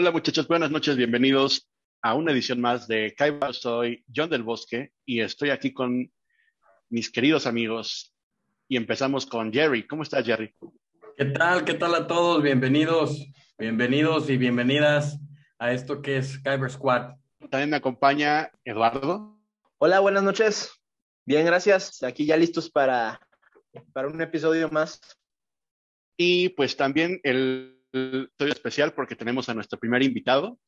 Hola muchachos, buenas noches, bienvenidos a una edición más de Kaiba. Soy John del Bosque y estoy aquí con mis queridos amigos y empezamos con Jerry. ¿Cómo estás, Jerry? ¿Qué tal? ¿Qué tal a todos? Bienvenidos, bienvenidos y bienvenidas a esto que es Kyber Squad. También me acompaña Eduardo. Hola, buenas noches. Bien, gracias. Aquí ya listos para, para un episodio más. Y pues también el episodio especial porque tenemos a nuestro primer invitado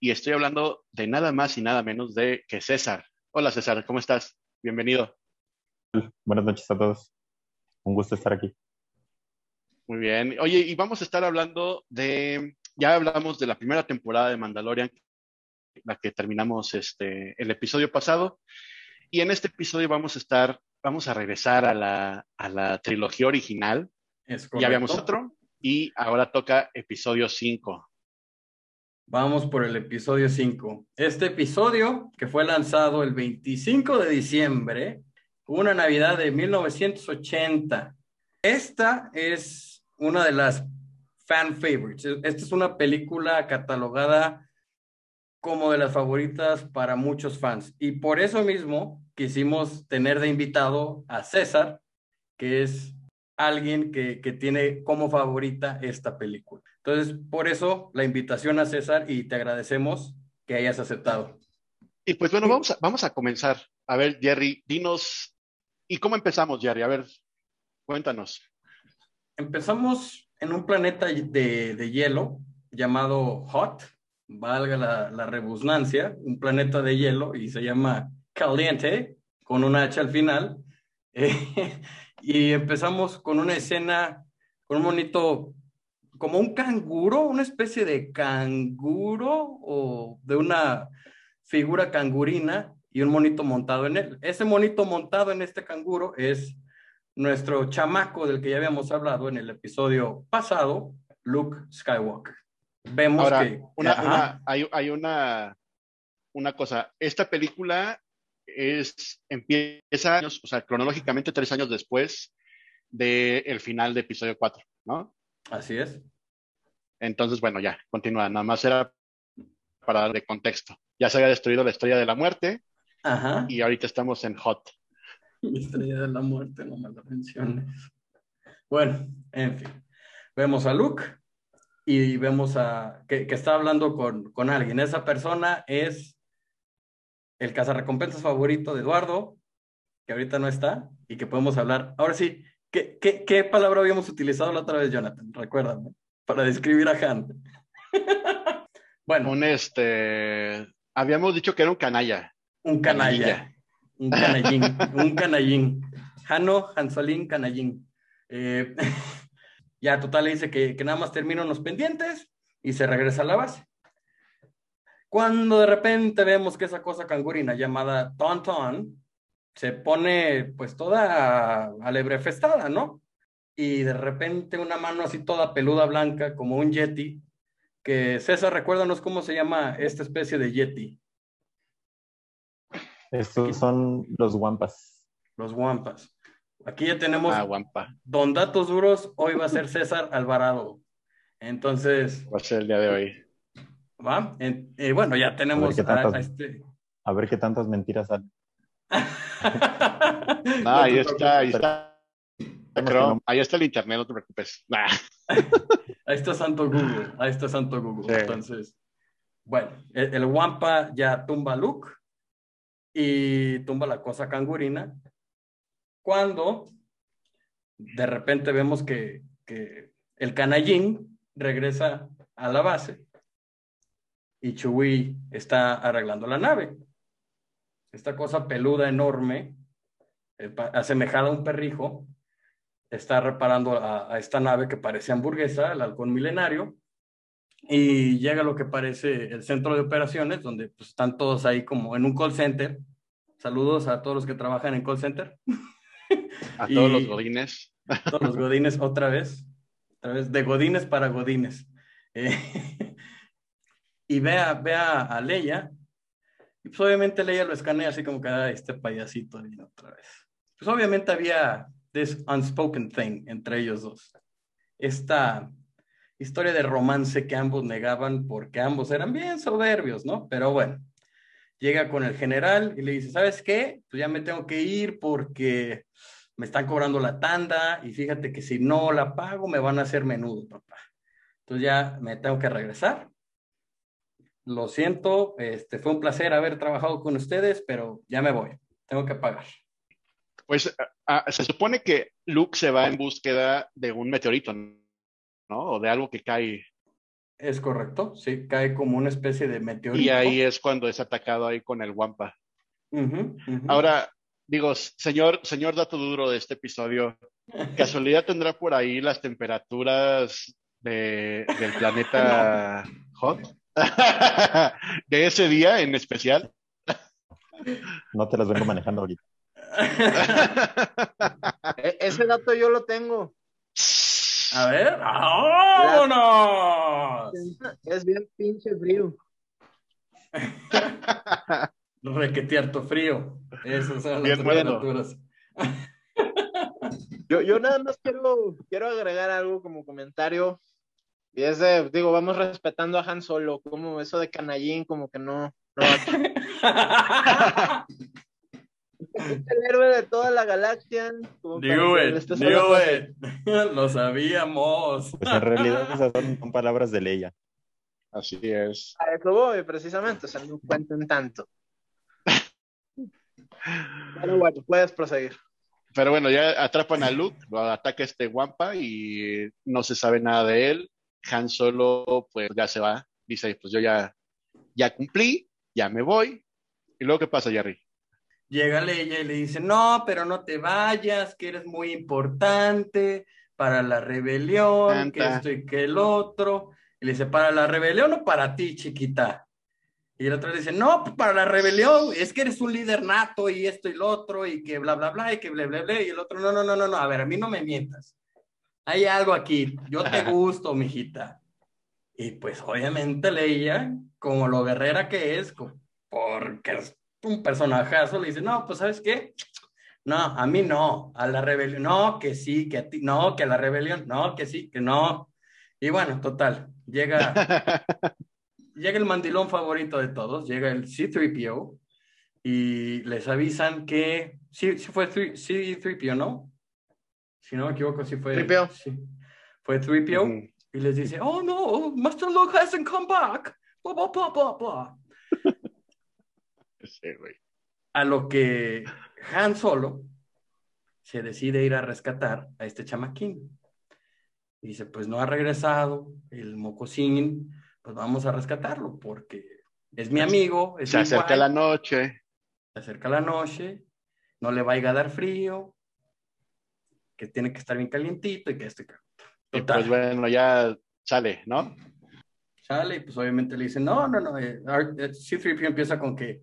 y estoy hablando de nada más y nada menos de que César. Hola César, ¿cómo estás? Bienvenido. Buenas noches a todos. Un gusto estar aquí. Muy bien. Oye, y vamos a estar hablando de, ya hablamos de la primera temporada de Mandalorian, la que terminamos este, el episodio pasado, y en este episodio vamos a estar, vamos a regresar a la, a la trilogía original. ya habíamos otro, y ahora toca episodio 5. Vamos por el episodio 5. Este episodio, que fue lanzado el 25 de diciembre, una Navidad de 1980. Esta es una de las fan favorites. Esta es una película catalogada como de las favoritas para muchos fans. Y por eso mismo quisimos tener de invitado a César, que es alguien que, que, tiene como favorita esta película. Entonces, por eso la invitación a César y te agradecemos que hayas aceptado. Y pues bueno, vamos a, vamos a comenzar. A ver, Jerry, dinos, ¿y cómo empezamos, Jerry? A ver, cuéntanos. Empezamos en un planeta de, de hielo llamado Hot, valga la, la rebusnancia, un planeta de hielo y se llama Caliente, con una H al final. Eh, y empezamos con una escena, con un monito, como un canguro, una especie de canguro o de una figura cangurina y un monito montado en él. Ese monito montado en este canguro es nuestro chamaco del que ya habíamos hablado en el episodio pasado, Luke Skywalker. Vemos que... Una, hay, hay una, una cosa, esta película es, empieza años, o sea, cronológicamente tres años después del final de episodio 4, ¿no? Así es. Entonces, bueno, ya, continúa. Nada más era para darle contexto. Ya se había destruido la estrella de la muerte Ajá. y ahorita estamos en Hot. La estrella de la muerte, no me lo menciones. Bueno, en fin. Vemos a Luke y vemos a que, que está hablando con, con alguien. Esa persona es el cazarrecompensas favorito de Eduardo, que ahorita no está, y que podemos hablar. Ahora sí, ¿qué, qué, qué palabra habíamos utilizado la otra vez, Jonathan? Recuérdame, para describir a Han. bueno. Un este. Habíamos dicho que era un canalla. Un canalla. Un canallín. un canallín. Jano, Hansolín, canallín. Eh, ya, total, le dice que, que nada más termina unos pendientes y se regresa a la base. Cuando de repente vemos que esa cosa cangurina llamada Tonton se pone pues toda alebrefestada, ¿no? Y de repente una mano así toda peluda blanca como un yeti, que César, recuérdanos cómo se llama esta especie de yeti. Estos son los guampas. Los guampas. Aquí ya tenemos ah, guampa. Don Datos Duros, hoy va a ser César Alvarado. Entonces... Va a ser el día de hoy. ¿Va? En, eh, bueno, ya tenemos a ver, tantas, a, a este... a ver qué tantas mentiras hay. no, ahí está, ahí está. Pero ahí está el internet, no te preocupes. Nah. ahí está Santo Google, ahí está Santo Google. Sí. Entonces, bueno, el, el, Wampa ya tumba a Luke y tumba la cosa cangurina. Cuando de repente vemos que, que el canallín regresa a la base y Chewie está arreglando la nave. Esta cosa peluda enorme, eh, asemejada a un perrijo, está reparando a, a, esta nave que parece hamburguesa, el halcón milenario, y llega a lo que parece el centro de operaciones, donde pues, están todos ahí como en un call center. Saludos a todos los que trabajan en call center. A todos los godines. Todos los godines otra vez. Otra vez, de godines para godines. Eh, y ve a, ve a, a Leia, y pues obviamente Leia lo escanea así como que este payasito y otra vez. Pues obviamente había this unspoken thing entre ellos dos. Esta, historia de romance que ambos negaban porque ambos eran bien soberbios, ¿no? Pero bueno, llega con el general y le dice, ¿sabes qué? Pues ya me tengo que ir porque me están cobrando la tanda y fíjate que si no la pago me van a hacer menudo, papá. Entonces ya me tengo que regresar. Lo siento, este, fue un placer haber trabajado con ustedes, pero ya me voy, tengo que pagar. Pues se supone que Luke se va en búsqueda de un meteorito, ¿no? O de algo que cae. Es correcto, sí, cae como una especie de meteorito. Y ahí es cuando es atacado ahí con el Wampa. Ahora, digo, señor, señor dato duro de este episodio, ¿casualidad tendrá por ahí las temperaturas de, del planeta Hot? de ese día en especial. No te las vengo manejando ahorita. E-, ese dato yo lo tengo. A ver, ¡vámonos! Es bien pinche frío. Requetearto frío. Esas son las temperaturas. Yo, yo nada más quiero, quiero agregar algo como comentario. Y es de, digo, vamos respetando a Han Solo, como eso de canallín, como que no. no el héroe de toda la galaxia. Knew it, Lo sabíamos. Pues en realidad esas son, palabras de Leia. Así es. A eso voy, precisamente, o sea, no cuenten tanto. Pero bueno, puedes proseguir. Pero bueno, ya atrapan a Luke, lo ataca este Wampa y no se sabe nada de él. Han Solo, pues ya se va. Dice, pues yo ya, ya cumplí, ya me voy. ¿Y luego qué pasa, Jerry? Llega Leia y le dice, no, pero no te vayas, que eres muy importante para la rebelión, que esto y que el otro. Y le dice, ¿para la rebelión o para ti, chiquita? Y el otro le dice, no, para la rebelión, es que eres un líder nato y esto y lo otro, y que bla, bla, bla, y que bla, bla, bla. Y el otro, no, no, no, no, no, a ver, a mí no me mientas. Hay algo aquí, yo te gusto, mijita. Y pues obviamente Leia, como lo guerrera que es, porque un personajazo le dice, no, pues ¿sabes qué? No, a mí no, a la rebelión, no, que sí, que a ti, no, que a la rebelión, no, que sí, que no. Y bueno, total, llega, llega el mandilón favorito de todos, llega el C3PO y les avisan que, sí, sí fue C3PO, ¿no? Si no me equivoco, sí fue. 3PO. Sí, fue 3PO. Y les dice, oh no, Master Luke hasn't come back. Blah, blah, blah, blah, blah. A lo que Han Solo se decide ir a rescatar a este chamaquín. Y dice, pues no ha regresado el mocosín, pues vamos a rescatarlo porque es mi amigo. se acerca la noche. Se acerca la noche, no le vaya a dar frío, que tiene que estar bien calientito y que este... Y pues bueno, ya sale, ¿no? Sale y pues obviamente le dice, no, no, no, eh, eh, C-3PO empieza con que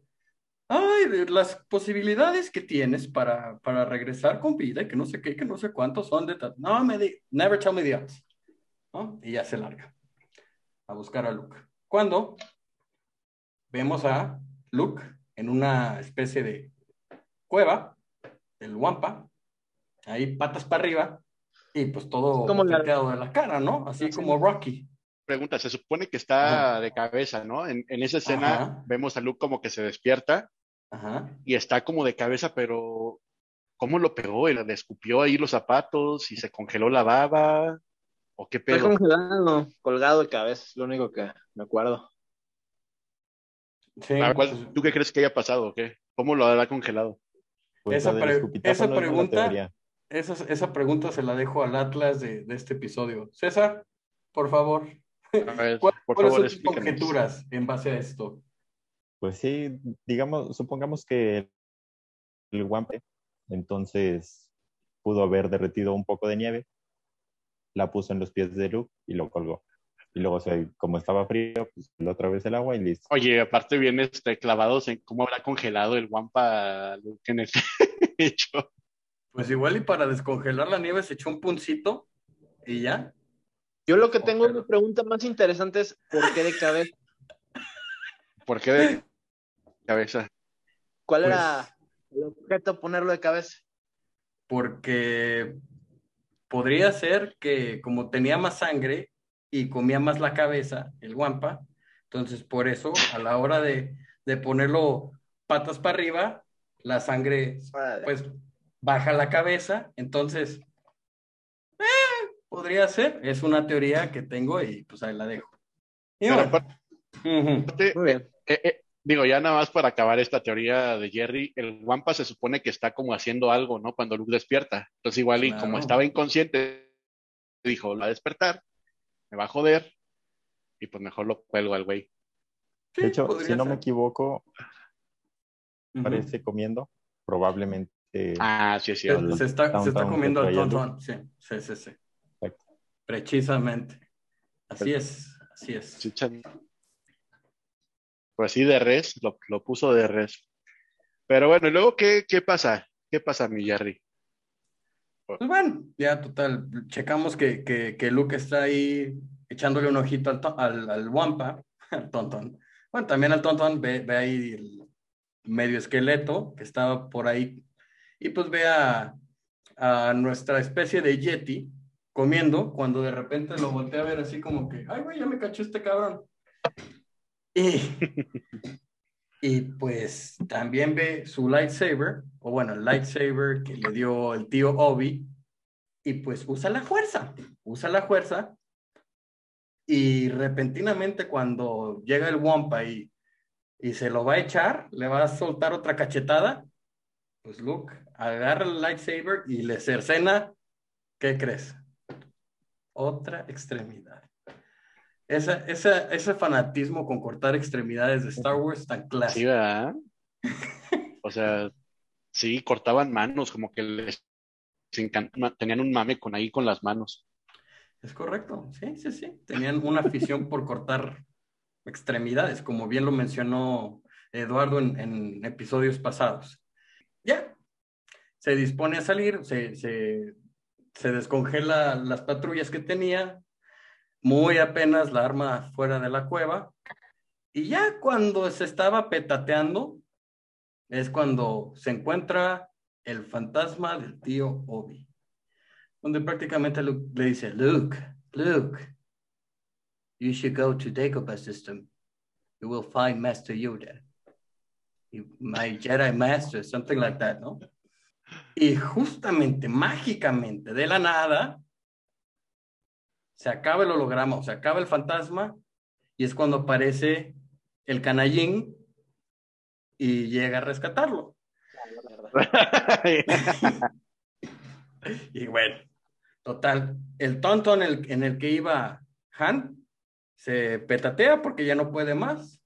ay, las posibilidades que tienes para, para regresar con vida, que no sé qué, que no sé cuántos son de... No, me di, never tell me the odds. ¿no? Y ya se larga a buscar a Luke. Cuando vemos a Luke en una especie de cueva del Wampa, ahí patas para arriba, y pues todo como de la cara, ¿no? Así como Rocky. Pregunta, se supone que está de cabeza, ¿no? En, en esa escena vemos a Luke como que se despierta y está como de cabeza, pero ¿cómo lo pegó? ¿Le escupió ahí los zapatos y se congeló la baba? ¿O qué pedo? Está congelado, colgado de cabeza, es lo único que me acuerdo. Sí, pues, ¿Tú qué crees que haya pasado o qué? ¿Cómo lo hará congelado? Pues esa, esa pregunta, esa, esa, pregunta se la dejo al Atlas de, de este episodio. César, por favor. ¿Cuáles son tus conjeturas en base a esto? Pues sí, digamos, supongamos que el guampe, entonces pudo haber derretido un poco de nieve, la puso en los pies de Luke y lo colgó. Y luego, como estaba frío, pues otra vez el agua y listo. Oye, aparte bien este, clavados en cómo habrá congelado el guampa Luke en ese hecho. Pues igual y para descongelar la nieve se echó un puncito y ya. Yo lo que tengo una pregunta más interesante es ¿por qué de cabeza? ¿Por qué de cabeza. ¿Cuál era pues el objeto ponerlo de cabeza? Porque podría ser que como tenía más sangre y comía más la cabeza, el guampa. Entonces, por eso, a la hora de, de ponerlo patas para arriba, la sangre, pues, baja la cabeza. Entonces, eh, podría ser. Es una teoría que tengo y pues ahí la dejo. Muy bien. Eh, eh, digo, ya nada más para acabar esta teoría de Jerry, el Wampa se supone que está como haciendo algo, ¿no? Cuando Luke despierta. Entonces, igual, y como estaba inconsciente, dijo, va a despertar, me va a joder, y pues mejor lo cuelgo al güey. de hecho, si no me equivoco, parece comiendo, probablemente. Ah, sí, sí. Se, está, se está comiendo al tontón, sí, sí, sí, sí. Precisamente. Así es, así es. Pues sí, de res, lo, lo, puso de res. Pero bueno, ¿y luego qué, qué pasa? ¿Qué pasa, mi Jerry? Pues bueno, ya total, checamos que, que, que Luke está ahí echándole un ojito al, al, al Wampa, al Tontón. Bueno, también al Tontón ve, ve, ahí el medio esqueleto que estaba por ahí y pues ve a, a nuestra especie de Yeti comiendo cuando de repente lo voltea a ver así como que, ay, güey, ya me cachó este cabrón. Y, y pues también ve su lightsaber, o bueno, el lightsaber que le dio el tío Obi, y pues usa la fuerza, usa la fuerza, y repentinamente cuando llega el Wampa y, y se lo va a echar, le va a soltar otra cachetada, pues Luke agarra el lightsaber y le cercena, ¿qué crees? Otra extremidad. Esa, esa, ese fanatismo con cortar extremidades de Star Wars tan clásico. Sí, ¿verdad? o sea, sí, cortaban manos, como que les tenían un mame con ahí con las manos. Es correcto, sí, sí, sí. Tenían una afición por cortar extremidades, como bien lo mencionó Eduardo en, en episodios pasados. Ya, se dispone a salir, se, se, descongela las patrullas que tenía, muy apenas la arma fuera de la cueva. Y ya cuando se estaba petateando, es cuando se encuentra el fantasma del tío Obi, donde prácticamente Luke, le dice, Luke, Luke, you should go to Dagobah system. You will find Master Yoda. My Jedi Master, something like that, ¿no? Y justamente, mágicamente, de la nada, se acaba el holograma, o se acaba el fantasma, y es cuando aparece el canallín y llega a rescatarlo. y bueno, total, el tonto en el, en el que iba Han se petatea porque ya no puede más.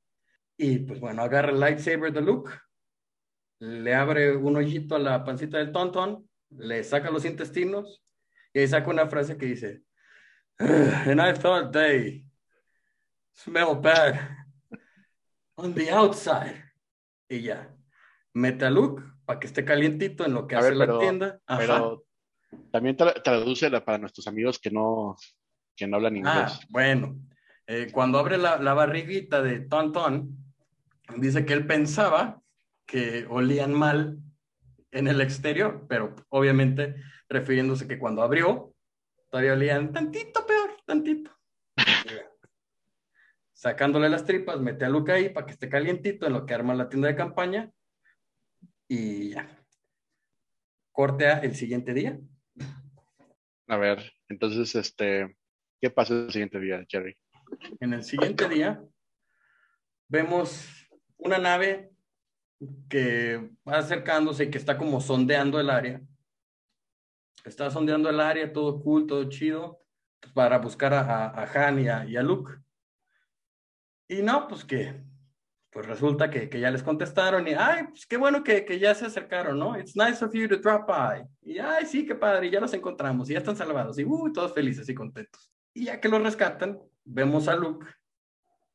Y pues bueno, agarra el lightsaber de Luke, le abre un hoyito a la pancita del tonton, le saca los intestinos y ahí saca una frase que dice, and I thought they smell bad on the outside. Y ya, mete a Luke para que esté calientito en lo que hace la tienda. Pero también tra tradúcela para nuestros amigos que no, que no hablan ah, inglés. Ah, bueno, eh, cuando abre la, la barriguita de Tonton, dice que él pensaba que olían mal en el exterior, pero obviamente refiriéndose que cuando abrió, todavía olían tantito peor, tantito. Sacándole las tripas, mete a Luca ahí para que esté calientito en lo que arma la tienda de campaña y ya. Cortea el siguiente día. A ver, entonces, este, ¿qué pasa el siguiente día, Jerry? En el siguiente día vemos una nave que va acercándose y que está como sondeando el área está sondeando el área, todo cool, todo chido, para buscar a, a Han y a, Luke. Y no, pues que, pues resulta que, que, ya les contestaron y, ay, pues qué bueno que, que, ya se acercaron, ¿no? It's nice of you to drop by. Y, ay, sí, qué padre, ya los encontramos, y ya están salvados, y, uh, todos felices y contentos. Y ya que los rescatan, vemos a Luke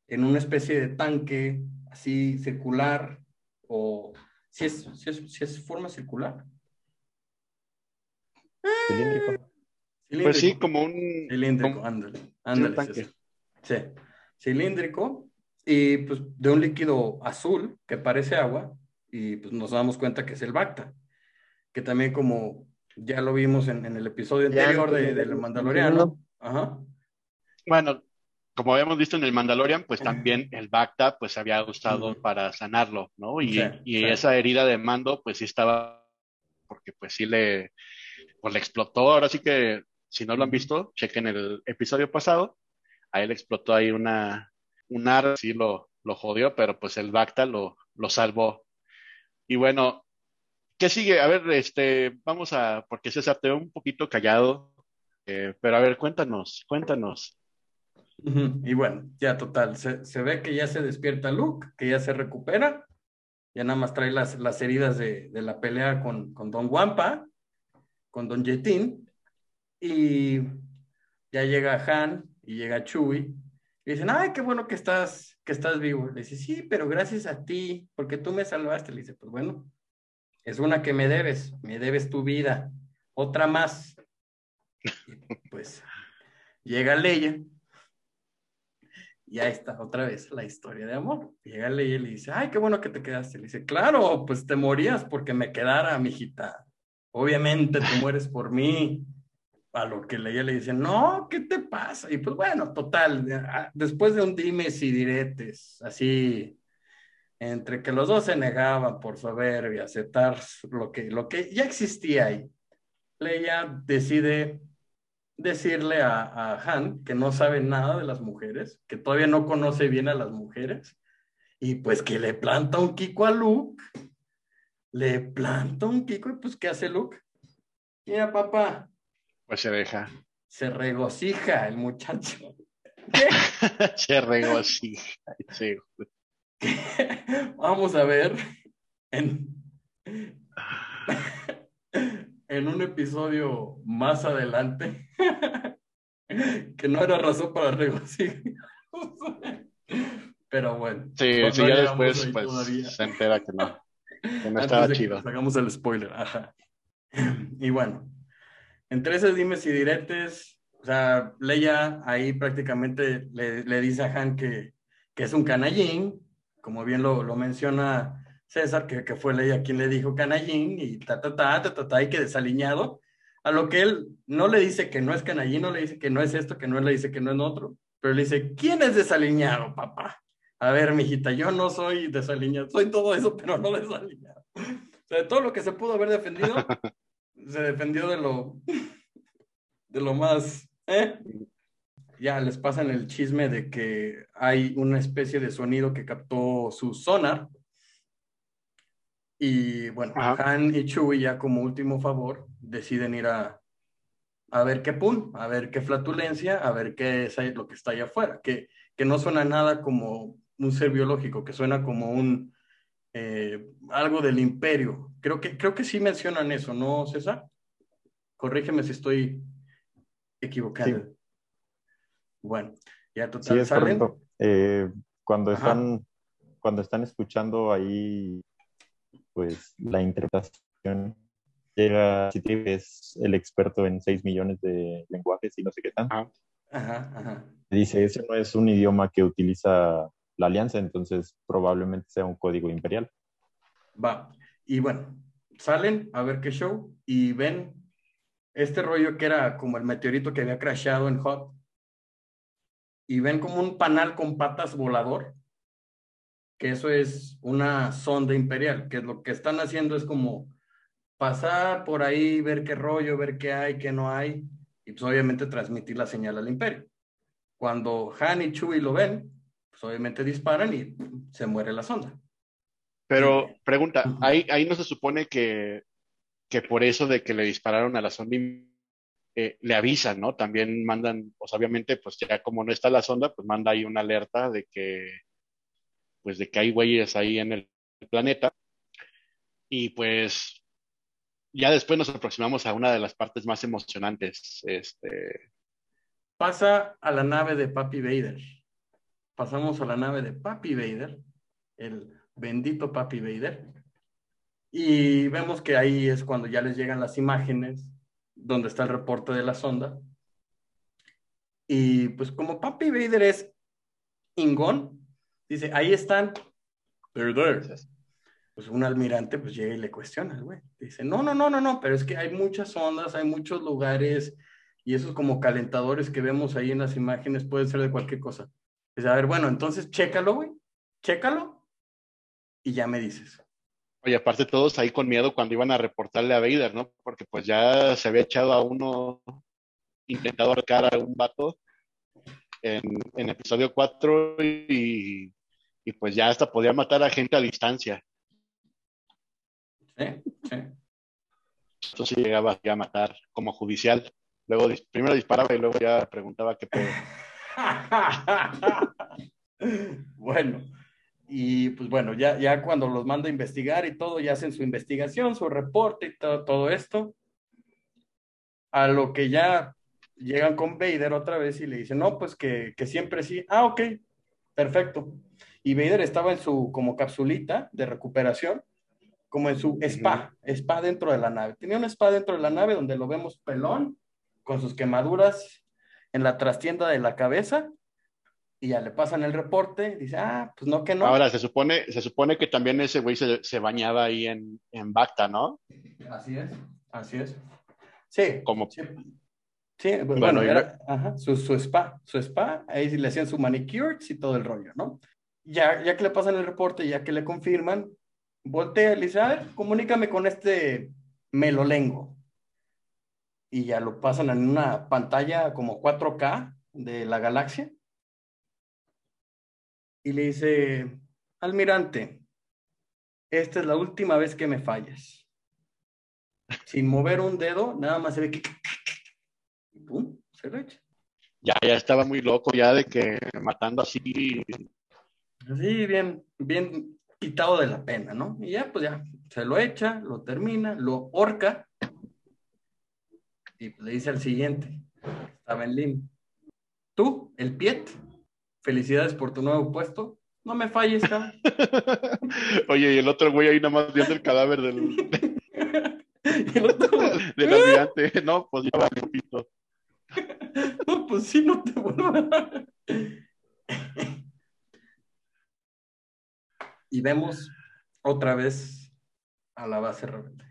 en una especie de tanque así circular, o si es, si es, si es forma circular, Cilíndrico. Pues sí, como un. Cilíndrico, ándale. Ándale. Sí, cilíndrico y pues de un líquido azul que parece agua y pues nos damos cuenta que es el Bacta, que también como ya lo vimos en, en el episodio anterior de, del Mandaloriano, ajá, Bueno, como habíamos visto en el Mandalorian, pues también el Bacta pues había usado para sanarlo, ¿no? Y, esa herida de mando pues sí estaba, porque pues sí le, pues le explotó, ahora sí que si no lo han visto, chequen el episodio pasado, a él explotó ahí una, un ar, sí lo, lo jodió, pero pues el Bacta lo, lo salvó. Y bueno, ¿qué sigue? A ver, este, vamos a, porque César te veo un poquito callado, eh, pero a ver, cuéntanos, cuéntanos. Y bueno, ya total, se, ve que ya se despierta Luke, que ya se recupera, ya nada más trae las, las heridas de, la pelea con, con Don Wampa, con Don Jetin, y ya llega Han y llega Chewie, y dicen, ay, qué bueno que estás, que estás vivo. Le dice, sí, pero gracias a ti, porque tú me salvaste. Le dice, pues bueno, es una que me debes, me debes tu vida, otra más. pues llega Leia y ahí está otra vez la historia de amor. Llega Leia y le dice, ay, qué bueno que te quedaste. Le dice, claro, pues te morías porque me quedara, mijita. Obviamente te mueres por mí. A lo que Leia le dice, no, ¿qué te pasa? Y pues bueno, total, después de un dimes y diretes, así, entre que los dos se negaban por soberbia, aceptar lo que, lo que ya existía ahí, Leia decide decirle a, Han que no sabe nada de las mujeres, que todavía no conoce bien a las mujeres, y pues que le planta un Kiko a Luke, le planta un Kiko y pues ¿qué hace Luke? Mira, papá. Pues se deja. Se regocija el muchacho. se regocija. Sí. Vamos a ver en en un episodio más adelante que no era razón para regocijar. Pero bueno. Sí, sí ya después pues, se entera que no. Que no estaba chido. hagamos el spoiler, ajá. Y bueno, entre esos dimes y diretes, o sea, Leia ahí prácticamente le, le dice a Han que, que, es un canallín, como bien lo, lo menciona César, que, que fue ella quien le dijo canallín y ta, ta, ta, ta, ta, ta, y que desaliñado, a lo que él no le dice que no es canallín, no le dice que no es esto, que no le dice que no es otro, pero le dice, ¿quién es desaliñado, papá? A ver, mijita, yo no soy desaliñado, soy todo eso, pero no desaliñado. O sea, de todo lo que se pudo haber defendido, se defendió de lo, de lo más, ¿eh? Ya les pasan el chisme de que hay una especie de sonido que captó su sonar, y bueno, Han y Chewie ya como último favor deciden ir a, a ver qué pum, a ver qué flatulencia, a ver qué es lo que está allá afuera, que, que no suena nada como un ser biológico, que suena como un eh, algo del imperio. Creo que, creo que sí mencionan eso, ¿no, César? Corrígeme si estoy equivocado. Bueno, ya total sí, es salen. Eh, cuando están cuando están escuchando ahí pues la interpretación llega, si es el experto en 6 millones de lenguajes y no sé qué tan. Dice, ese no es un idioma que utiliza la alianza, entonces probablemente sea un código imperial. Va, y bueno, salen a ver qué show y ven este rollo que era como el meteorito que había crashado en Hot y ven como un panal con patas volador que eso es una sonda imperial, que lo que están haciendo es como pasar por ahí, ver qué rollo, ver qué hay, qué no hay, y pues obviamente transmitir la señal al imperio. Cuando Han y Chewie lo ven, pues obviamente disparan y se muere la sonda. Pero pregunta, ahí, ahí no se supone que, que por eso de que le dispararon a la sonda eh, le avisan, ¿no? También mandan, pues obviamente, pues ya como no está la sonda, pues manda ahí una alerta de que pues de que hay güeyes ahí en el planeta. Y pues ya después nos aproximamos a una de las partes más emocionantes. Este... Pasa a la nave de Papi Vader. Pasamos a la nave de Papi Vader, el bendito Papi Vader. Y vemos que ahí es cuando ya les llegan las imágenes donde está el reporte de la sonda. Y pues como Papi Vader es ingón, Dice, ahí están. They're there. Pues un almirante pues llega y le cuestiona güey. Dice, no, no, no, no, no, pero es que hay muchas ondas, hay muchos lugares Y esos como calentadores que vemos ahí en las imágenes pueden ser de cualquier cosa. Es a ver, bueno, entonces chécalo, güey, chécalo y ya me dices. Oye, aparte todos ahí con miedo cuando iban a reportarle a Vader, ¿no? Porque pues ya se había echado a uno, intentado arcar a un vato en, en episodio 4 y, y, pues ya hasta podía matar a gente a distancia. Sí, sí. Entonces llegaba a matar como judicial. Luego primero disparaba y luego ya preguntaba qué pedo. bueno, y pues bueno, ya, ya cuando los mando a investigar y todo, ya hacen su investigación, su reporte y todo, todo esto. A lo que ya llegan con Vader otra vez y le dicen, no, pues que, que siempre sí. Ah, ok, perfecto. Y Vader estaba en su como capsulita de recuperación, como en su spa, spa dentro de la nave. Tenía un spa dentro de la nave donde lo vemos pelón, con sus quemaduras en la trastienda de la cabeza y ya le pasan el reporte, dice, ah, pues no que no. Ahora, se supone, se supone que también ese güey se, se, bañaba ahí en, en Bacta, ¿no? Así es, así es. Sí. Como... Sí, sí bueno, bueno era, ajá, su, su, spa, su spa, ahí le hacían su manicures y todo el rollo, ¿no? Ya, ya que le pasan el reporte, ya que le confirman, voltea y dice, a ver, comunícame con este melolengo. Y ya lo pasan en una pantalla como 4K de la galaxia y le dice, almirante, esta es la última vez que me fallas. Sin mover un dedo, nada más se ve que... ¡Pum! Se lo echa. Ya, ya estaba muy loco ya de que matando así. Así, bien, bien quitado de la pena, ¿no? Y ya, pues ya, se lo echa, lo termina, lo horca. Y le dice al siguiente, estaba en Lim. Tú, el Piet, felicidades por tu nuevo puesto. No me falles, cabrón. Oye, y el otro güey ahí nada más viendo el cadáver del, el otro... del almirante. No, pues ya va pito. No, pues sí, no te vuelvo a... Y vemos otra vez a la base rebelde.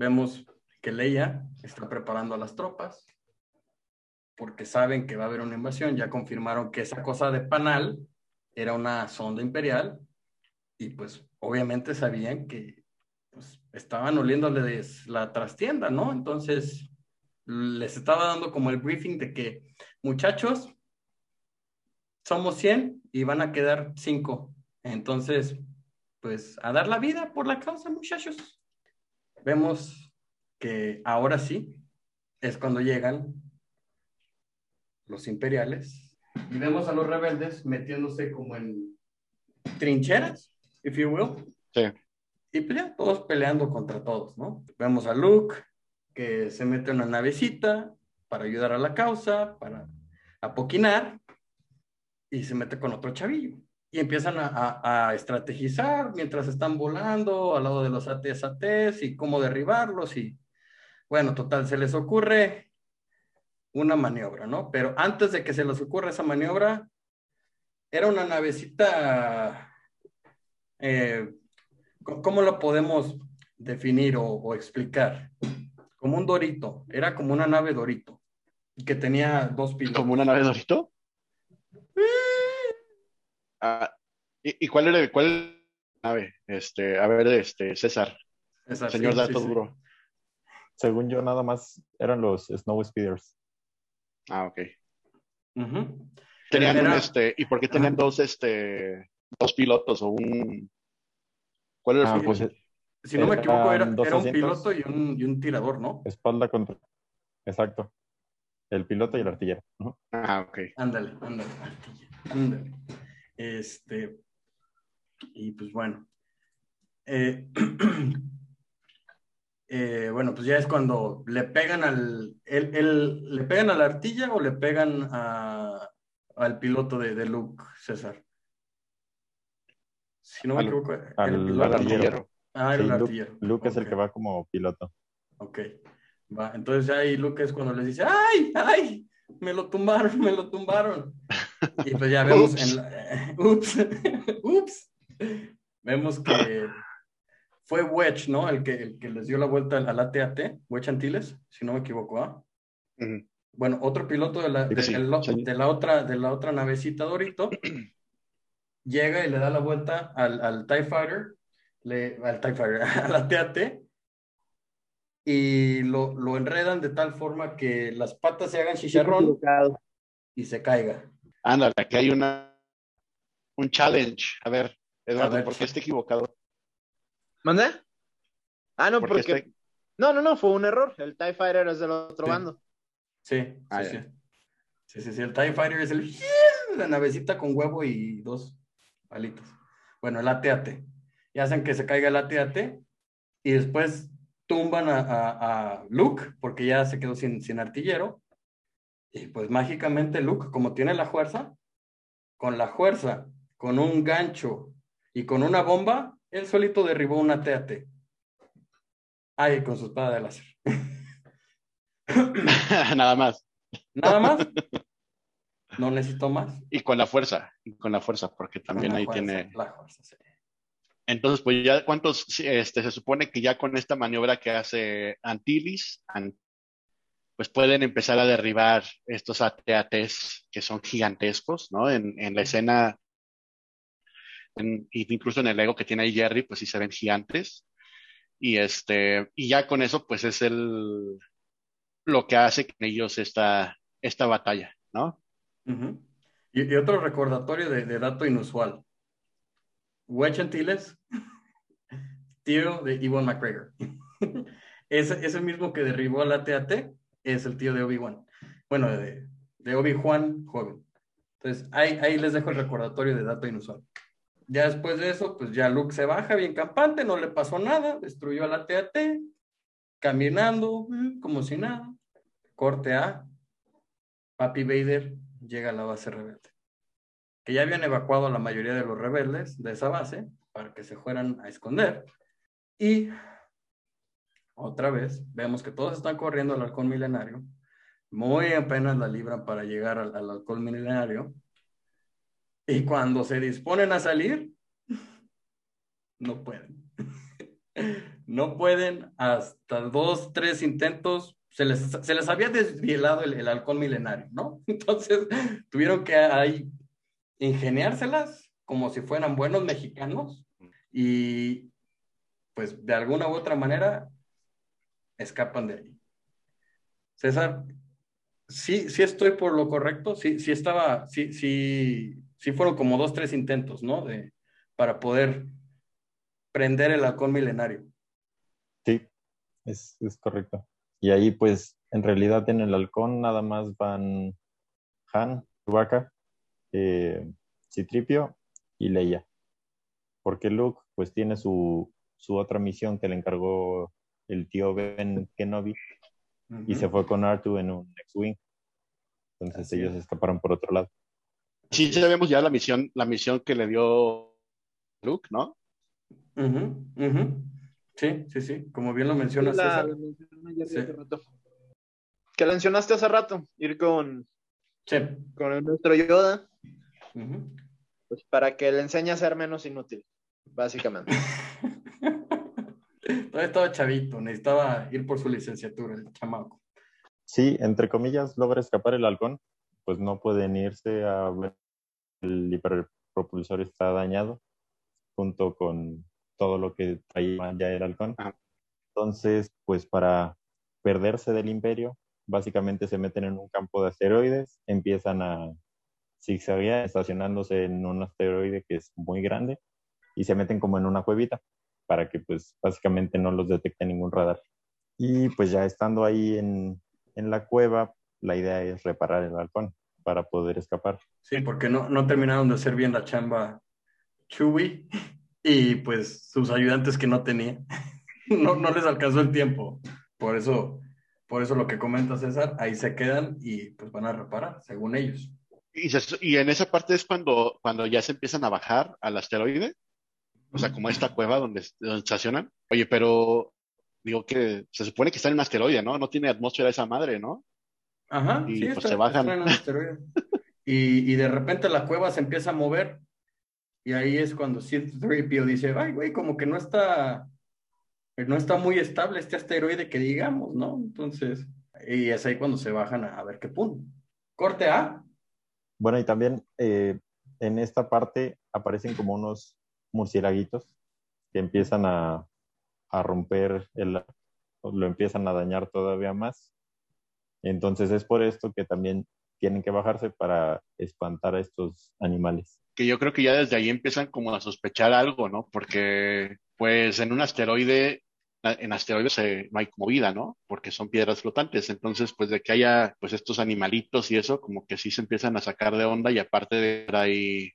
Vemos que Leia está preparando a las tropas, porque saben que va a haber una invasión, ya confirmaron que esa cosa de Panal era una sonda imperial y pues obviamente sabían que pues, estaban oliéndoles la trastienda, ¿no? Entonces les estaba dando como el briefing de que muchachos, somos 100 y van a quedar 5. Entonces, pues a dar la vida por la causa, muchachos. Vemos que ahora sí es cuando llegan los imperiales, y vemos a los rebeldes metiéndose como en trincheras, if you will. Sí. Y pues todos peleando contra todos, ¿no? Vemos a Luke que se mete en una navecita para ayudar a la causa, para apoquinar, y se mete con otro chavillo. Y empiezan a, a, a estrategizar mientras están volando al lado de los ATS-ATs y cómo derribarlos. Y bueno, total, se les ocurre una maniobra, ¿no? Pero antes de que se les ocurra esa maniobra, era una navecita, eh, ¿cómo lo podemos definir o, explicar? Como un dorito, era como una nave dorito, que tenía dos pilotos. ¿Como una nave dorito? Ah, ¿y, cuál era cuál nave? Este, a ver, este, César. Señor dato duro. Según yo, nada más eran los Snow Speeders. Ah, ok. Tenían este, ¿y por qué tenían dos, este, dos pilotos o un... ¿Cuál era el ah, pues, Si no me equivoco, era, era un piloto y un, y un, tirador, ¿no? Espalda contra... Exacto. El piloto y el artillero. Ah, ok. Ándale, ándale, ándale. Este, y pues bueno. Eh, Eh, bueno, pues ya es cuando le pegan al, el, el, ¿le pegan a la artilla o le pegan a, al piloto de, de, Luke, César? Si no me equivoco, el, artillero. Ah, el artillero. Luke, es el que va como piloto. Ok, va. Entonces ahí Luke es cuando les dice, ¡ay, ay! Me lo tumbaron, me lo tumbaron. Y pues ya vemos en la... ups, ups. Vemos que fue Wedge, ¿no? El que, el que les dio la vuelta al ATAT, Wedge Antilles, si no me equivoco, ¿ah? Bueno, otro piloto de la, de, la otra, de la otra navecita Dorito llega y le da la vuelta al, al TIE Fighter, le, al TIE Fighter, a la TAT, y lo, lo, enredan de tal forma que las patas se hagan chicharrón y se caiga. Ándale, aquí hay una un challenge. A ver, Eduardo, ¿por qué está equivocado? ¿Mandé? Ah, no, porque. No, no, no, fue un error. El TIE Fighter es del otro bando. Sí, ah, sí, sí. sí, sí. El TIE Fighter es el. La navecita con huevo y dos palitos. Bueno, el ATAT. Y hacen que se caiga el ATAT y después tumban a, Luke porque ya se quedó sin, sin artillero. Y pues mágicamente Luke, como tiene la fuerza, con la fuerza, con un gancho y con una bomba, él solito derribó una TAT. Ay, con su espada de láser. Nada más. Nada más. No necesito más. Y con la fuerza, y con la fuerza, porque también ahí tiene. La fuerza, sí. Entonces, pues ya, ¿cuántos? Este, se supone que ya con esta maniobra que hace Antilles, pues pueden empezar a derribar estos ATATs que son gigantescos, ¿no? En, en la escena, incluso en el ego que tiene ahí Jerry, pues sí se ven gigantes. Y este, y ya con eso, pues es el lo que hace con ellos esta, esta batalla, ¿no? y, otro recordatorio de, dato inusual. Wedge Antilles, tío de Iwan McGregor. ese, ese mismo que derribó a la TAT es el tío de Obi-Wan. Bueno, de, Obi-Wan joven. Entonces, ahí, ahí les dejo el recordatorio de dato inusual. Ya después de eso, pues ya Luke se baja bien campante, no le pasó nada, destruyó a la TAT, caminando, mm, como si nada. Corte A, Papi Vader llega a la base rebelde. Que ya habían evacuado a la mayoría de los rebeldes de esa base para que se fueran a esconder. Y otra vez, vemos que todos están corriendo al halcón milenario. Muy apenas la libran para llegar al, al halcón milenario. Y cuando se disponen a salir, no pueden. No pueden hasta dos, tres intentos. Se les, se les había desvielado el, el halcón milenario, ¿no? Entonces tuvieron que ahí ingeniárselas como si fueran buenos mexicanos y pues de alguna u otra manera escapan de ahí. César, sí, sí estoy por lo correcto, sí, sí estaba, sí, sí, sí fueron como dos, tres intentos, ¿no? De, para poder prender el halcón milenario. Sí, es, es correcto. Y ahí, pues, en realidad en el halcón nada más van Han, Chewbacca, eh, Citripio y Leia. Porque Luke, pues, tiene su, su otra misión que le encargó el tío Ben Kenobi y se fue con Artu en un X-Wing. Entonces ellos escaparon por otro lado. Sí, sabemos ya la misión, la misión que le dio Luke, ¿no? Sí, sí, sí, como bien lo mencionas. César. Que mencionaste hace rato, ir con, con nuestro Yoda, pues para que le enseñe a ser menos inútil, básicamente. Todavía estaba chavito, necesitaba ir por su licenciatura, el chamaco. Sí, entre comillas, logra escapar el halcón, pues no pueden irse a ver el hiperpropulsor está dañado, junto con todo lo que traía ya el halcón. Entonces, pues para perderse del imperio, básicamente se meten en un campo de asteroides, empiezan a zigzaguear, estacionándose en un asteroide que es muy grande, y se meten como en una cuevita para que pues básicamente no los detecte ningún radar. Y pues ya estando ahí en, en la cueva, la idea es reparar el halcón para poder escapar. Sí, porque no, no terminaron de hacer bien la chamba Chewie y pues sus ayudantes que no tenía. no, no les alcanzó el tiempo. Por eso, por eso lo que comenta César, ahí se quedan y pues van a reparar, según ellos. Y, y en esa parte es cuando, cuando ya se empiezan a bajar al asteroide o sea, como esta cueva donde, estacionan. Oye, pero digo que se supone que está en un asteroide, ¿no? No tiene atmósfera esa madre, ¿no? Ajá, y sí, pues se bajan. y, y, de repente la cueva se empieza a mover y ahí es cuando C-3PO dice, ay, güey, como que no está, no está muy estable este asteroide que digamos, ¿no? Entonces, Y es ahí cuando se bajan a, ver qué punto. Corte A. Bueno, y también eh, en esta parte aparecen como unos murciélaguitos que empiezan a, a romper el, lo empiezan a dañar todavía más. Entonces es por esto que también tienen que bajarse para espantar a estos animales. Que yo creo que ya desde ahí empiezan como a sospechar algo, ¿no? Porque pues en un asteroide, en asteroides no hay como vida, ¿no? Porque son piedras flotantes. Entonces, pues de que haya pues estos animalitos y eso, como que sí se empiezan a sacar de onda y aparte de ahí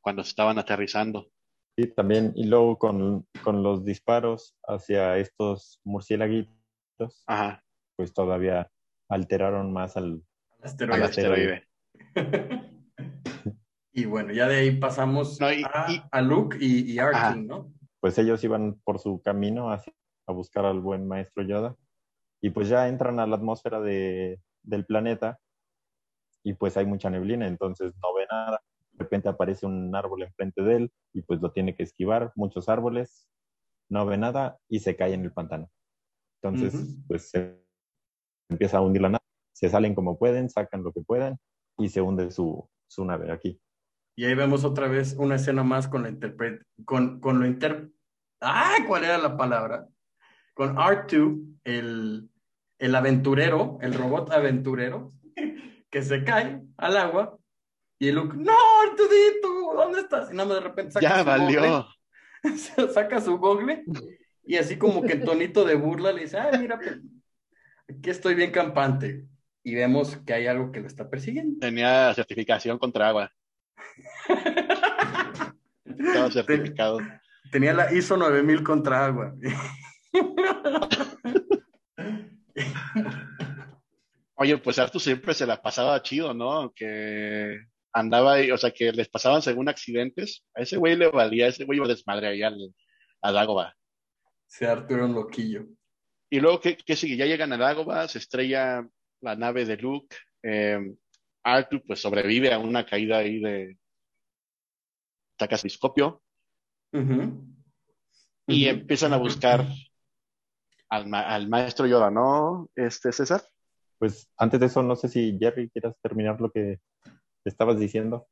cuando estaban aterrizando. Sí, también, y luego con, con los disparos hacia estos murciélaguitos, pues todavía alteraron más al asteroide. y bueno, ya de ahí pasamos a, Luke y, y Arkin, ¿no? Pues ellos iban por su camino hacia, a buscar al buen maestro Yoda. Y pues ya entran a la atmósfera de, del planeta y pues hay mucha neblina, entonces no ve nada repente aparece un árbol enfrente de él y pues lo tiene que esquivar, muchos árboles, no ve nada y se cae en el pantano. Entonces, pues se empieza a hundir la nave, se salen como pueden, sacan lo que puedan y se hunde su, su nave aquí. Y ahí vemos otra vez una escena más con la interpret con, con lo inter... ¡Ah! ¿Cuál era la palabra? Con R2, el, el aventurero, el robot aventurero, que se cae al agua y Luke, no, ¿dónde estás? Y nada más de repente saca ya su valió. saca su gogle y así como que en tonito de burla le dice, ay, mira, aquí estoy bien campante. Y vemos que hay algo que lo está persiguiendo. Tenía certificación contra agua. Estaba certificado. Tenía la ISO 9000 contra agua. Oye, pues Artu siempre se la pasaba chido, ¿no? Que andaba ahí, o sea, que les pasaban según accidentes. A ese güey le valía, ese güey iba desmadre ahí al, a Dagoba. Se Arturo un loquillo. Y luego, ¿qué, ¿qué, sigue? Ya llegan a Dagoba, se estrella la nave de Luke. Eh, Arthur, pues, sobrevive a una caída ahí de Tacasiscopio. Y empiezan a buscar al, al, maestro Yoda, ¿no, este César? Pues antes de eso, no sé si Jerry quieras terminar lo que estabas diciendo.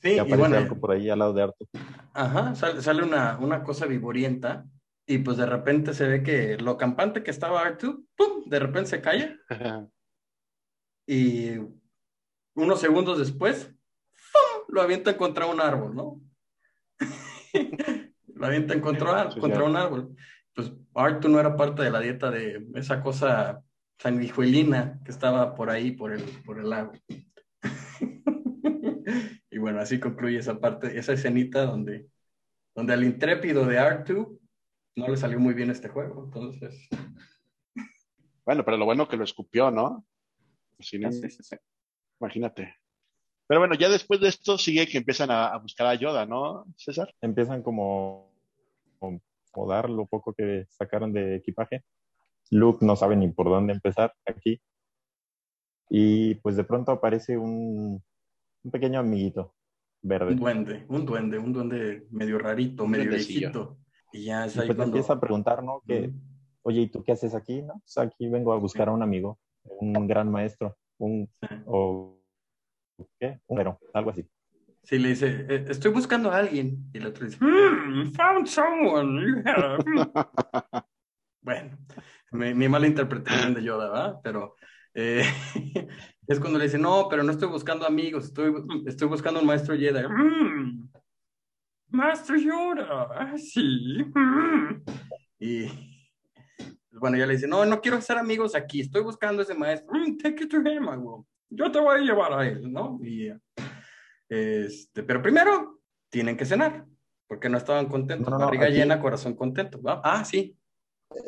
Sí, y bueno, algo por ahí al lado de Arthur. Ajá, sale, una, una, cosa vivorienta y pues de repente se ve que lo campante que estaba Arthur, ¡pum! De repente se calla. y unos segundos después, ¡pum! Lo avientan contra un árbol, ¿no? lo avientan contra, contra un árbol. Pues Arthur no era parte de la dieta de esa cosa sanguijuelina que estaba por ahí, por el, por el lago. Bueno, así concluye esa parte, esa escenita donde, donde al intrépido de R2 no le salió muy bien este juego. Entonces. Bueno, pero lo bueno que lo escupió, ¿no? sí, Imagínate. Pero bueno, ya después de esto sigue que empiezan a, buscar a Yoda, ¿no, César? Empiezan como a dar lo poco que sacaron de equipaje. Luke no sabe ni por dónde empezar aquí. Y pues de pronto aparece un, un pequeño amiguito verde. Un duende, un duende, un duende medio rarito, medio viejito. Y ya es ahí pues empieza a preguntar, ¿no? Que, oye, ¿y tú qué haces aquí? No, aquí vengo a buscar a un amigo, un gran maestro, un, o, ¿qué? Un pero, algo así. Sí, le dice, eh, estoy buscando a alguien. Y el otro dice, hmm, found someone. bueno, mi, mi, mala interpretación de Yoda, ¿verdad? Pero eh, es cuando le dice, no, pero no estoy buscando amigos, estoy, estoy buscando un maestro Jedi. Mm, maestro Yoda, ah, sí. Mm". Y bueno, ya le dice, no, no quiero ser amigos aquí, estoy buscando ese maestro. Mm, take it to him, Yo te voy a llevar a él, ¿no? Y, este, pero primero tienen que cenar, porque no estaban contentos. Barriga llena, corazón contento. Ah, sí.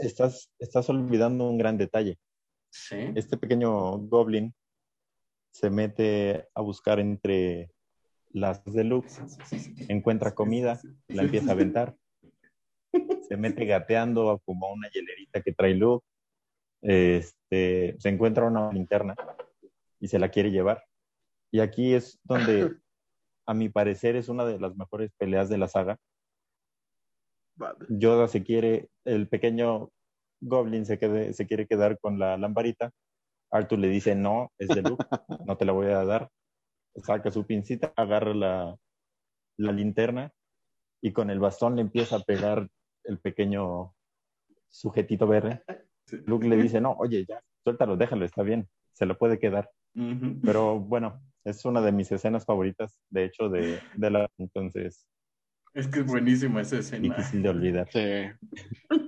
Estás, estás olvidando un gran detalle. Este pequeño goblin se mete a buscar entre las de Luke, encuentra comida, la empieza a aventar, se mete gateando como una hielerita que trae Luke, este, se encuentra una linterna y se la quiere llevar. Y aquí es donde, a mi parecer, es una de las mejores peleas de la saga. Yoda se quiere, el pequeño Goblin se, se quiere quedar con la lamparita Arthur le dice, no, es de Luke, no te la voy a dar. Saca su pincita, agarra la, la linterna y con el bastón le empieza a pegar el pequeño sujetito verde. Luke le dice, no, oye, ya, suéltalo, déjalo, está bien, se lo puede quedar. Pero bueno, es una de mis escenas favoritas, de hecho, de, de la... Entonces... Es que es buenísima esa escena. Difícil de olvidar. Sí.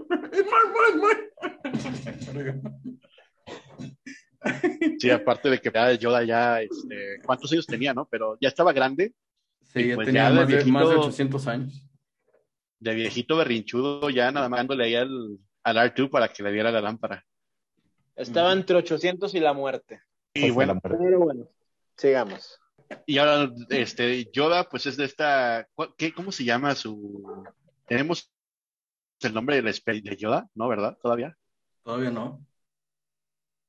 Sí, aparte de que Yoda ya, este, ¿cuántos años tenía, no? Pero ya estaba grande. Sí, ya pues tenía más, de, más, de, 800 años. De viejito berrinchudo, ya nada más dándole ahí al, al R2 para que le diera la lámpara. Estaba entre 800 y la muerte. Y bueno, pero bueno, sigamos. Y ahora, este, Yoda, pues es de esta, ¿qué, ¿cómo se llama su? Tenemos el nombre de Yoda, ¿no? ¿Verdad? ¿Todavía? Todavía no.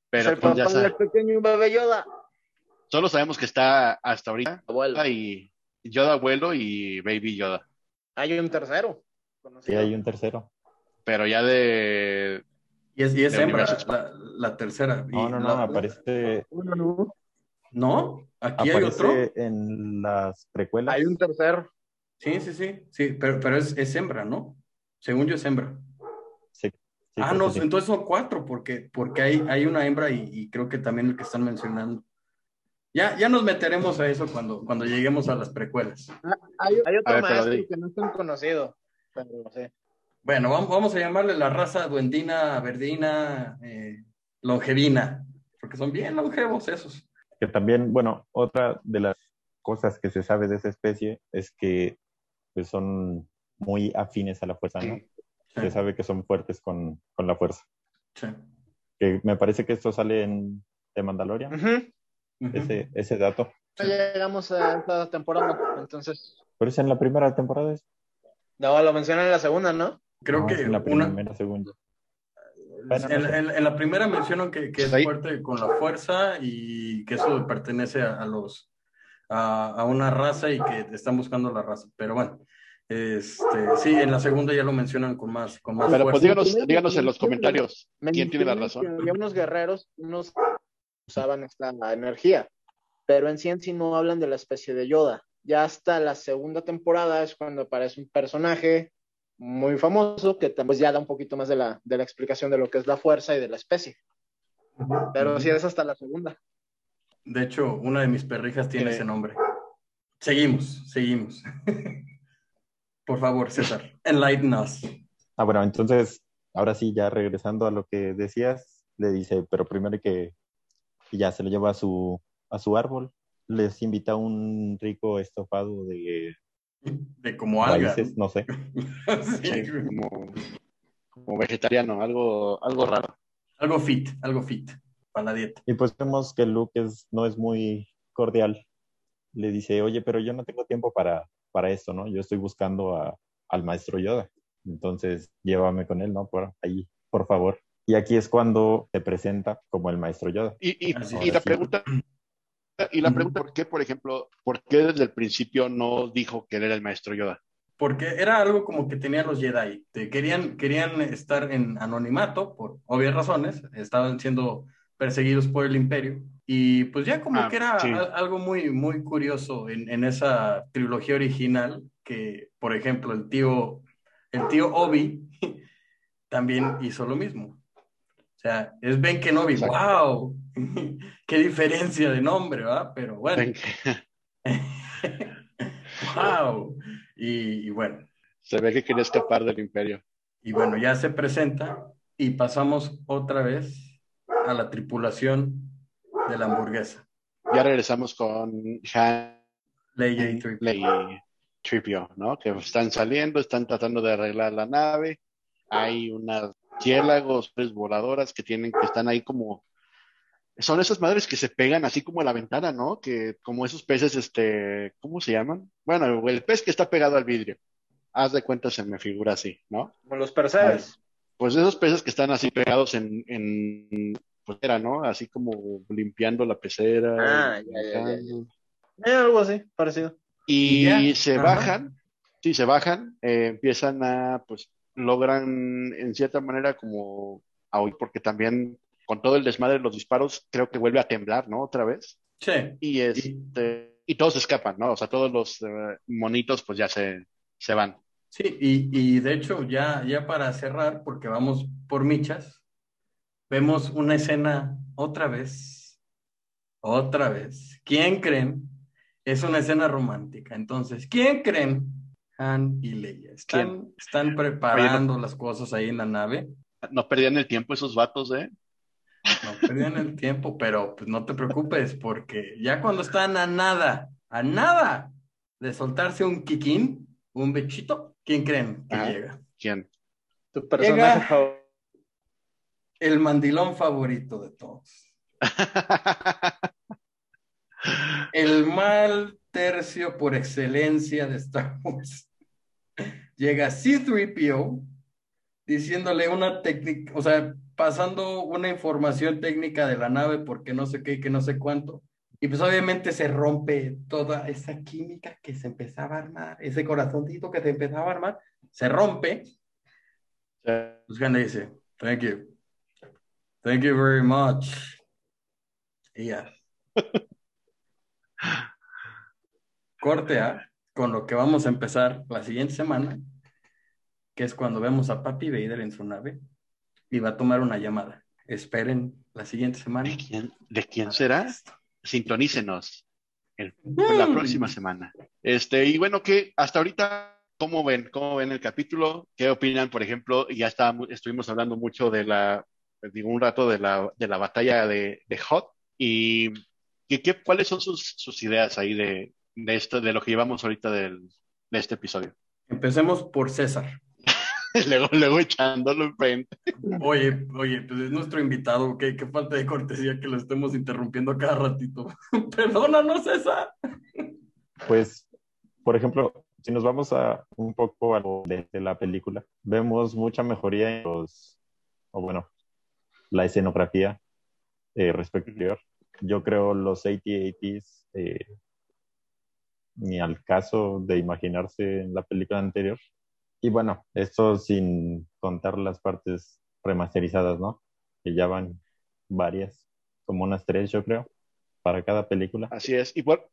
Pero el pues, papá del pequeño bebé Yoda. Solo sabemos que está hasta ahorita. Abuelo. Y Yoda abuelo y Baby Yoda. Hay un tercero. Sí, hay un tercero. Pero ya de. Y es, y es hembra, la, tercera. No, no, no, aparece. no. ¿No? Aquí hay otro. En las precuelas. Hay un tercero. Sí, sí, sí. Sí, pero, pero es, es hembra, ¿no? Según yo es hembra. Sí. ah, no, entonces son cuatro, porque, porque hay, hay una hembra y, creo que también el que están mencionando. Ya, ya nos meteremos a eso cuando, cuando lleguemos a las precuelas. Ah, hay, otro maestro que no es tan conocido, pero no sé. Bueno, vamos, vamos a llamarle la raza duendina, verdina, eh, longevina, porque son bien longevos esos. Que también, bueno, otra de las cosas que se sabe de esa especie es que pues, son muy afines a la fuerza, ¿no? Se sabe que son fuertes con, con la fuerza. Sí. Que me parece que esto sale en The Mandalorian. Ese, ese dato. Ya llegamos a esta temporada, entonces. Pero es en la primera temporada. No, lo mencionan en la segunda, ¿no? Creo que en la primera, segunda. en, la primera mencionan que, que es fuerte con la fuerza y que eso pertenece a, los a, a, una raza y que están buscando la raza. Pero bueno, este, sí, en la segunda ya lo mencionan con más, con más Pero pues díganos, díganos en los comentarios quién tiene la razón. Había unos guerreros, unos usaban esta energía, pero en sí en sí no hablan de la especie de Yoda. Ya hasta la segunda temporada es cuando aparece un personaje muy famoso que pues ya da un poquito más de la, de la explicación de lo que es la fuerza y de la especie. Pero sí es hasta la segunda. De hecho, una de mis perrijas tiene ese nombre. Seguimos, seguimos. Por favor, César, enlighten us. Ah, bueno, entonces, ahora sí, ya regresando a lo que decías, le dice, pero primero que ya se lo lleva a su, a su árbol, les invita un rico estofado de... De como alga. no sé. sí, como, como, vegetariano, algo, algo raro. Algo fit, algo fit para la dieta. Y pues vemos que Luke es, no es muy cordial. Le dice, oye, pero yo no tengo tiempo para, para esto, ¿no? Yo estoy buscando al maestro Yoda. Entonces, llévame con él, ¿no? Por ahí, por favor. Y aquí es cuando se presenta como el maestro Yoda. Y, la pregunta, y la pregunta, ¿por qué, por ejemplo, por qué desde el principio no dijo que él era el maestro Yoda? Porque era algo como que tenían los Jedi. Querían, querían estar en anonimato por obvias razones. Estaban siendo perseguidos por el imperio. Y pues ya como ah, que era algo muy, muy curioso en, en, esa trilogía original, que por ejemplo el tío, el tío Obi también hizo lo mismo. O sea, es Ben Kenobi, wow, qué diferencia de nombre, ¿va? Pero bueno. wow. Y, y bueno. Se ve que quiere escapar del imperio. Y bueno, ya se presenta y pasamos otra vez a la tripulación de la hamburguesa. Ya regresamos con Han, Leia y Tripio. ¿no? Que están saliendo, están tratando de arreglar la nave. Hay unas ciélagos, pues, voladoras que tienen, que están ahí como son esas madres que se pegan así como a la ventana, ¿no? Que como esos peces, este, ¿cómo se llaman? Bueno, el pez que está pegado al vidrio. Haz de cuenta, se me figura así, ¿no? Como los percebes. Pues esos peces que están así pegados en, en era, ¿no? Así como limpiando la pecera. Ah, ya, ya, eh, algo así, parecido. Y, se bajan, sí, se bajan, eh, empiezan a, pues, logran en cierta manera como a oír, porque también con todo el desmadre de los disparos, creo que vuelve a temblar, ¿no? Otra vez. Sí. Y, este, y todos escapan, ¿no? O sea, todos los eh, monitos pues ya se, se van. Sí, y, y, de hecho, ya, ya para cerrar, porque vamos por michas, vemos una escena otra vez, otra vez. ¿Quién creen? Es una escena romántica. Entonces, ¿quién creen? Han y Leia. Están, están preparando las cosas ahí en la nave. No perdían el tiempo esos vatos, ¿eh? No perdían el tiempo, pero pues no te preocupes, porque ya cuando están a nada, a nada de soltarse un kikín, un bechito, ¿quién creen que llega? ¿Quién? Tu personaje favorito. El mandilón favorito de todos. el mal tercio por excelencia de Star Wars. Llega C3PO diciéndole una técnica, o sea, pasando una información técnica de la nave porque no sé qué, que no sé cuánto. Y pues obviamente se rompe toda esa química que se empezaba a armar, ese corazoncito que se empezaba a armar, se rompe. Pues le dice, thank you. Thank you very much. Y ya. Corte A, con lo que vamos a empezar la siguiente semana, que es cuando vemos a Papi Vader en su nave y va a tomar una llamada. Esperen la siguiente semana. ¿De quién, será? Sintonícenos la mm. próxima semana. Este, y bueno, que hasta ahorita, ¿cómo ven? ¿Cómo ven el capítulo? ¿Qué opinan, por ejemplo? Ya estábamos, estuvimos hablando mucho de la, digo, un rato de la, de la batalla de, de Hot. Y ¿qué, cuáles son sus, sus ideas ahí de, de, esto, de lo que llevamos ahorita del, de este episodio? Empecemos por César. luego, luego echándolo enfrente. Oye, oye, pues es nuestro invitado, qué, qué falta de cortesía que lo estemos interrumpiendo cada ratito. Perdónanos, esa. Pues, por ejemplo, si nos vamos a un poco a lo de, la película, vemos mucha mejoría en los, o bueno, la escenografía eh, respecto Yo creo los AT-ATs eh, ni al caso de imaginarse en la película anterior. Y bueno, esto sin contar las partes remasterizadas, ¿no? Que ya van varias, como unas tres, yo creo, para cada película. Así es. Y bueno,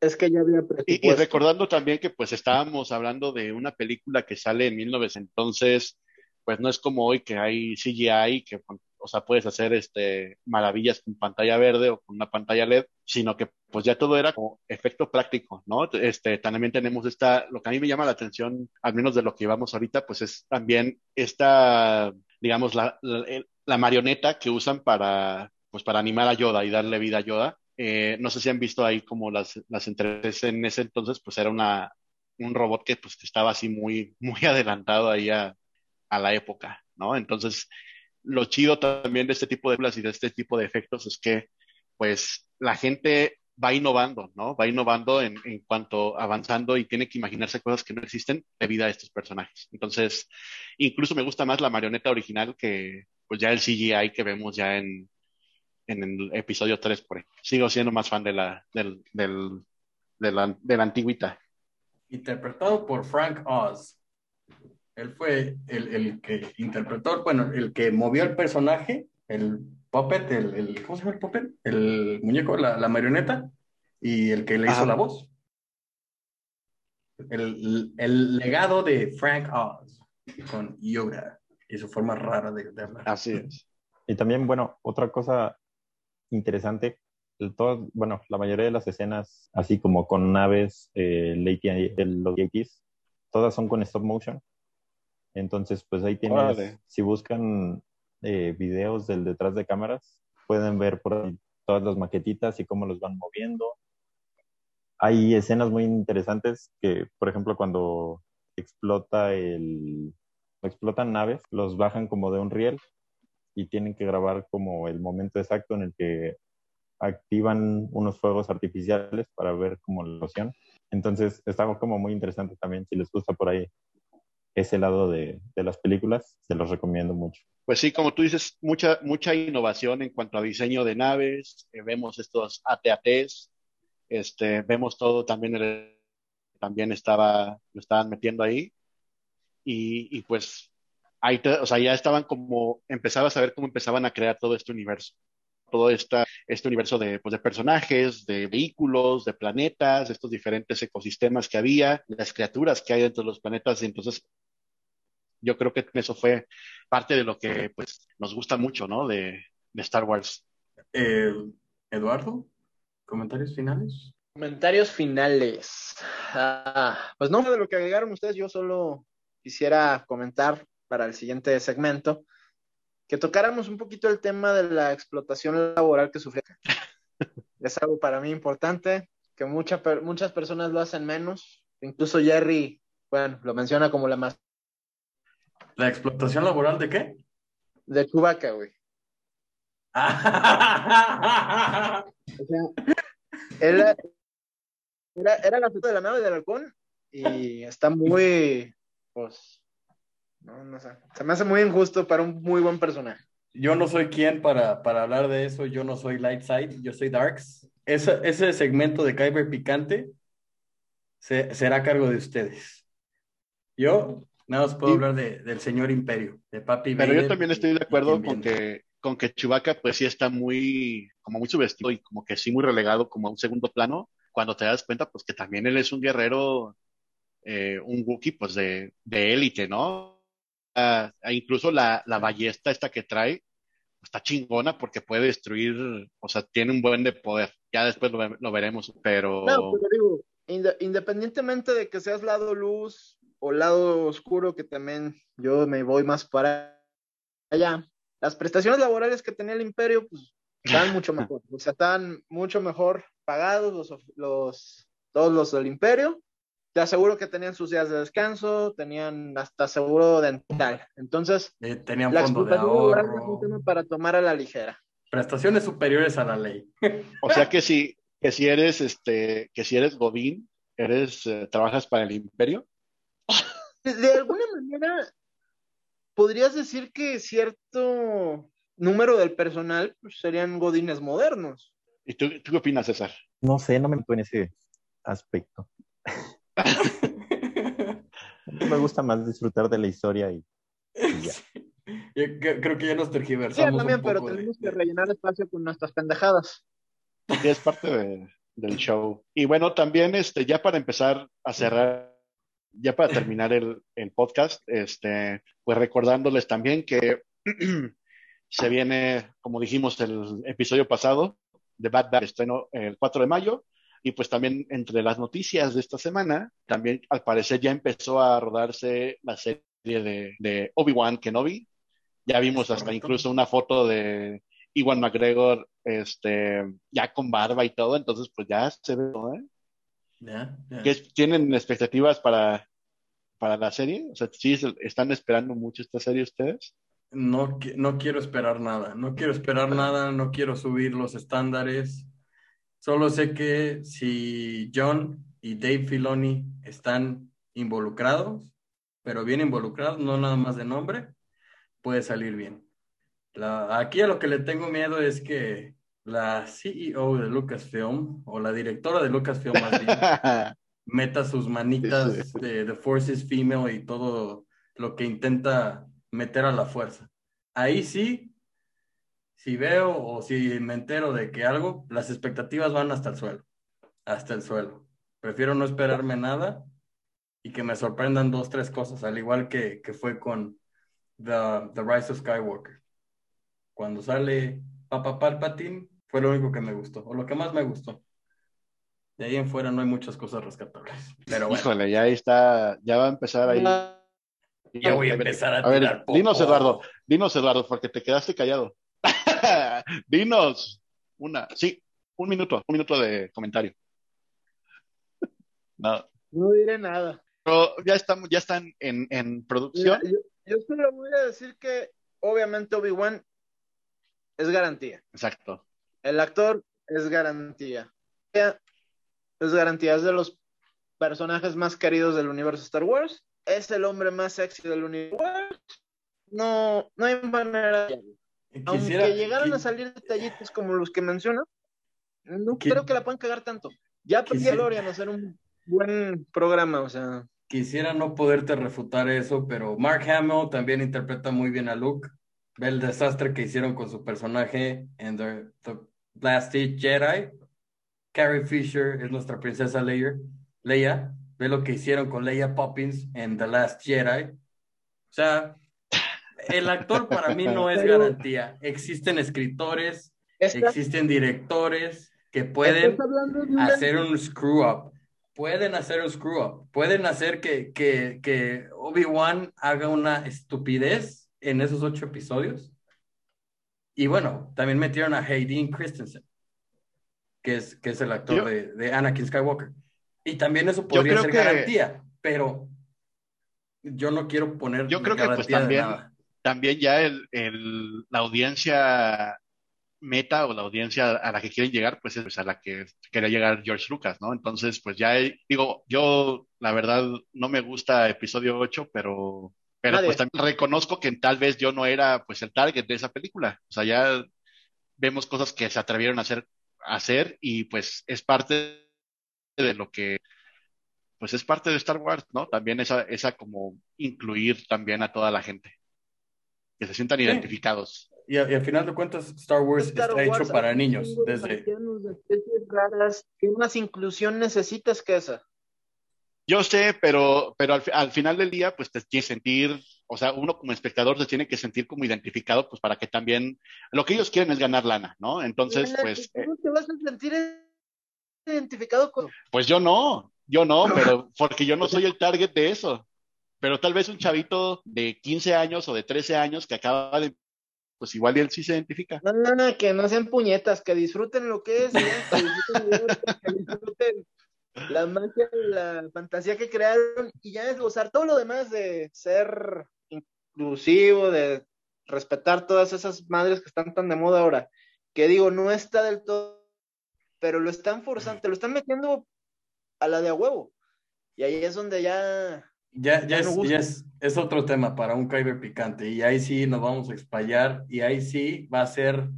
es que ya había y, y, recordando también que pues estábamos hablando de una película que sale en 1900, entonces pues no es como hoy que hay CGI que o sea, puedes hacer este, maravillas con pantalla verde o con una pantalla LED, sino que pues ya todo era como efecto práctico, ¿no? Este, también tenemos esta, lo que a mí me llama la atención, al menos de lo que íbamos ahorita, pues es también esta, digamos, la, la, marioneta que usan para, pues para animar a Yoda y darle vida a Yoda. Eh, no sé si han visto ahí como las, las entrevistas en ese entonces, pues era una, un robot que pues estaba así muy, muy adelantado ahí a la época, ¿no? Entonces, lo chido también de este tipo de películas y de este tipo de efectos es que, pues, la gente va innovando, ¿no? Va innovando en, cuanto avanzando y tiene que imaginarse cosas que no existen debido a estos personajes. Entonces, incluso me gusta más la marioneta original que, pues, ya el CGI que vemos ya en, en el episodio 3, por. Sigo siendo más fan de la, del, del, de la, de la antigüita. Interpretado por Frank Oz. Él fue el, el, que interpretó, bueno, el que movió el personaje, el puppet, el, el ¿cómo se llama el puppet? El muñeco, la, la marioneta, y el que le hizo la voz. El, el, legado de Frank Oz con Yoda y su forma rara de, hablar. Así es. Y también, bueno, otra cosa interesante, todo, bueno, la mayoría de las escenas, así como con naves, eh, los Yankees, todas son con stop motion. Entonces, pues ahí tienes, si buscan eh, videos del detrás de cámaras, pueden ver por ahí todas las maquetitas y cómo los van moviendo. Hay escenas muy interesantes que, por ejemplo, cuando explota el, explotan naves, los bajan como de un riel y tienen que grabar como el momento exacto en el que activan unos fuegos artificiales para ver como la ilusión. Entonces, está como muy interesante también si les gusta por ahí ese lado de, de, las películas, se los recomiendo mucho. Pues sí, como tú dices, mucha, mucha innovación en cuanto a diseño de naves, eh, vemos estos ATATs, este, vemos todo también, también estaba, lo estaban metiendo ahí, y, y, pues ahí o sea, ya estaban como, empezabas a ver cómo empezaban a crear todo este universo, todo esta, este universo de, pues, de personajes, de vehículos, de planetas, estos diferentes ecosistemas que había, las criaturas que hay dentro de los planetas, y entonces yo creo que eso fue parte de lo que pues nos gusta mucho, ¿no? De, de Star Wars. Eh, Eduardo, comentarios finales. Comentarios finales. Ah, pues no de lo que agregaron ustedes, yo solo quisiera comentar para el siguiente segmento que tocáramos un poquito el tema de la explotación laboral que sufre. es algo para mí importante, que mucha, muchas personas lo hacen menos. Incluso Jerry, bueno, lo menciona como la más. ¿La explotación laboral de qué? De Chewbacca, güey. o sea, era, era la foto de la nave del halcón y está muy, pues, no, no sé. Se me hace muy injusto para un muy buen personaje. Yo no soy quien para, para hablar de eso, yo no soy Light Side, yo soy Darks. Ese, ese segmento de Kyber Picante se, será a cargo de ustedes. Yo nada más puedo hablar de, del señor Imperio, de Papi Pero yo también estoy de acuerdo con que, con que Chewbacca pues sí está muy, como muy subestido y como que sí muy relegado como a un segundo plano, cuando te das cuenta pues que también él es un guerrero, eh, un Wookiee pues de, de élite, ¿no? Ah, incluso la, la ballesta esta que trae está chingona porque puede destruir, o sea, tiene un buen de poder. Ya después lo, veremos, pero... No, pero digo, independientemente de que seas lado luz o lado oscuro, que también yo me voy más para allá, las prestaciones laborales que tenía el imperio, pues, están mucho mejor. O sea, están mucho mejor pagados los, los, todos los del imperio te aseguro que tenían sus días de descanso, tenían hasta seguro dental. Entonces, eh, tenían fondo de ahorro. para tomar a la ligera. Prestaciones superiores a la ley. o sea que si, que si eres este, que si eres Godín, eres, eh, trabajas para el imperio. De, alguna manera, podrías decir que cierto número del personal pues, serían godines modernos. ¿Y tú, tú, qué opinas, César? No sé, no me meto en ese aspecto. Me gusta más disfrutar de la historia y, ya. creo que ya nos tergiversamos. Sí, también, pero tenemos que rellenar espacio con nuestras pendejadas. Sí, es parte del show. Y bueno, también este, ya para empezar a cerrar, ya para terminar el, podcast, este, pues recordándoles también que se viene, como dijimos el episodio pasado, de Bad Bad estreno el 4 de mayo y pues también entre las noticias de esta semana, también al parecer ya empezó a rodarse la serie de, de Obi-Wan Kenobi. Ya vimos hasta incluso una foto de Iwan McGregor, este, ya con barba y todo, entonces pues ya se ve todo, ¿eh? ¿Tienen expectativas para, para la serie? O sea, ¿sí están esperando mucho esta serie ustedes? No, no quiero esperar nada, no quiero esperar nada, no quiero subir los estándares. Solo sé que si John y Dave Filoni están involucrados, pero bien involucrados, no nada más de nombre, puede salir bien. aquí a lo que le tengo miedo es que la CEO de Lucasfilm o la directora de Lucasfilm meta sus manitas de The Forces Female y todo lo que intenta meter a la fuerza. Ahí sí si veo o si me entero de que algo, las expectativas van hasta el suelo, hasta el suelo. Prefiero no esperarme nada y que me sorprendan dos, tres cosas, al igual que, que fue con The, The Rise of Skywalker. Cuando sale Papa Palpatine, fue lo único que me gustó, o lo que más me gustó. De ahí en fuera no hay muchas cosas rescatables. Pero bueno. Híjole, ya ahí está, ya va a empezar ahí. Ya voy a empezar a, a ver, Dinos, Eduardo, dinos, Eduardo, porque te quedaste callado. Dinos una, sí, un minuto, un minuto de comentario. No. No diré nada. Pero ya están, ya están en, en producción. yo, solo voy a decir que obviamente Obi-Wan es garantía. Exacto. El actor es garantía. Es garantía, es de los personajes más queridos del universo Star Wars. Es el hombre más sexy del universo. No, no hay manera de aunque llegaron a salir detallitos como los que mencionas, no creo que la puedan cagar tanto. Ya a Lorian hacer un buen programa, o sea. quisiera no poderte refutar eso, pero Mark Hamill también interpreta muy bien a Luke. Ve el desastre que hicieron con su personaje en The, The Last Jedi. Carrie Fisher es nuestra princesa Leia. Leia. Ve lo que hicieron con Leia Poppins en The Last Jedi. O sea, el actor para mí no es garantía. Existen escritores, existen directores que pueden hacer un screw up pueden hacer un screw up, pueden hacer que, que, que Obi-Wan haga una estupidez en esos ocho episodios. Y bueno, también metieron a Hayden Christensen, que es, que es el actor de, de, Anakin Skywalker. Y también eso podría ser garantía, pero yo no quiero poner yo creo que pues también, también ya el, el, la audiencia meta o la audiencia a la que quieren llegar, pues es a la que quería llegar George Lucas, ¿no? Entonces, pues ya digo, yo la verdad no me gusta episodio 8, pero, pero pues también reconozco que tal vez yo no era pues el target de esa película. O sea, ya vemos cosas que se atrevieron a hacer, a hacer y pues es parte de lo que pues es parte de Star Wars, ¿no? También esa, esa como incluir también a toda la gente, que se sientan identificados. Y, al final de cuentas, Star Wars está hecho para niños. Desde... ¿Qué más inclusión necesitas que esa? Yo sé, pero, pero al, final del día, pues te tienes que sentir, o sea, uno como espectador se tiene que sentir como identificado, pues para que también, lo que ellos quieren es ganar lana, ¿no? Entonces, pues... ¿Cómo te vas a sentir identificado con...? Pues yo no, yo no, pero porque yo no soy el target de eso. Pero tal vez un chavito de 15 años o de 13 años que acaba de pues igual y él sí se identifica. No, no, no, que no sean puñetas, que disfruten lo que es, que, disfruten, la magia, la fantasía que crearon y ya es gozar todo lo demás de ser inclusivo, de respetar todas esas madres que están tan de moda ahora, que digo, no está del todo, pero lo están forzando, te lo están metiendo a la de a huevo. Y ahí es donde ya ya, ya, es, es, otro tema para un Kyber picante y ahí sí nos vamos a explayar y ahí sí va a ser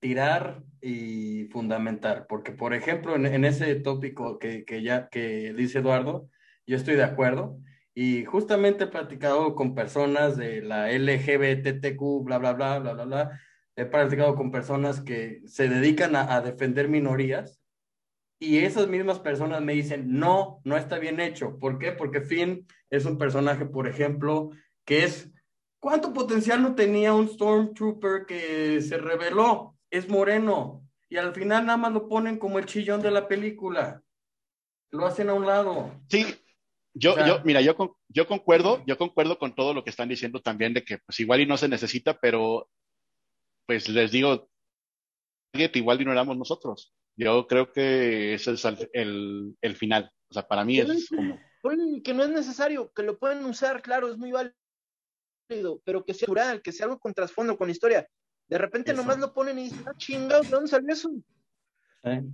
tirar y fundamentar, porque por ejemplo en, ese tópico que, que, ya que dice Eduardo, yo estoy de acuerdo y justamente he platicado con personas de la LGBTQ, bla, bla, bla, bla, bla, bla, he platicado con personas que se dedican a, a defender minorías y esas mismas personas me dicen, no, no está bien hecho. ¿Por qué? Porque Finn es un personaje, por ejemplo, que es, ¿cuánto potencial no tenía un Stormtrooper que se reveló? Es moreno. Y al final nada más lo ponen como el chillón de la película. Lo hacen a un lado. Sí, yo, yo, mira, yo, yo concuerdo, yo concuerdo con todo lo que están diciendo también de que pues igual y no se necesita, pero pues les digo, igual y no éramos nosotros. Yo creo que ese es el, el, final. O sea, para mí es como... Que no es necesario, que lo pueden usar, claro, es muy válido, pero que sea natural, que sea algo con trasfondo, con historia. De repente nomás lo ponen y dicen, ah, chingados, ¿de dónde salió eso?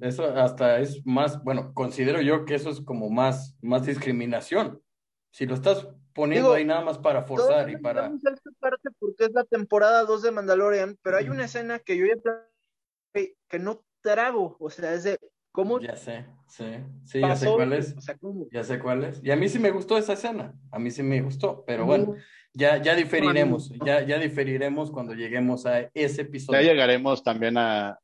eso hasta es más, bueno, considero yo que eso es como más, más discriminación. Si lo estás poniendo ahí nada más para forzar y para... Esta parte porque es la temporada 2 de Mandalorian, pero hay una escena que yo ya que no trago, o sea, es de cómo. Ya sé, sí, sí, ya sé cuál es. Ya sé cuál es. Y a mí sí me gustó esa escena, a mí sí me gustó, pero bueno, ya, ya diferiremos, ya, ya diferiremos cuando lleguemos a ese episodio. Ya llegaremos también a,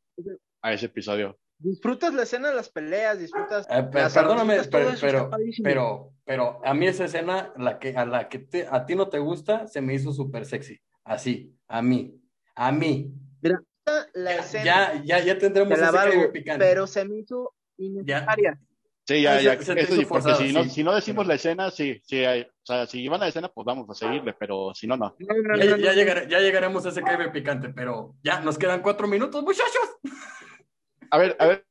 a ese episodio. Disfrutas la escena de las peleas, disfrutas. Eh, perdóname, pero, pero, pero, pero, a mí esa escena, la que, a la que a ti no te gusta, se me hizo súper sexy. Así, a mí, a mí. La escena. Ya, ya, ya tendremos picante. Pero se me hizo innecesaria. Sí, ya, ya, eso, porque si, no, si no decimos la escena, sí, sí, hay, o sea, si iban a la escena, pues vamos a seguirle, pero si no, no. ya, ya, ya, llegaremos a ese caibe picante, pero ya, nos quedan cuatro minutos, muchachos. A ver, a ver,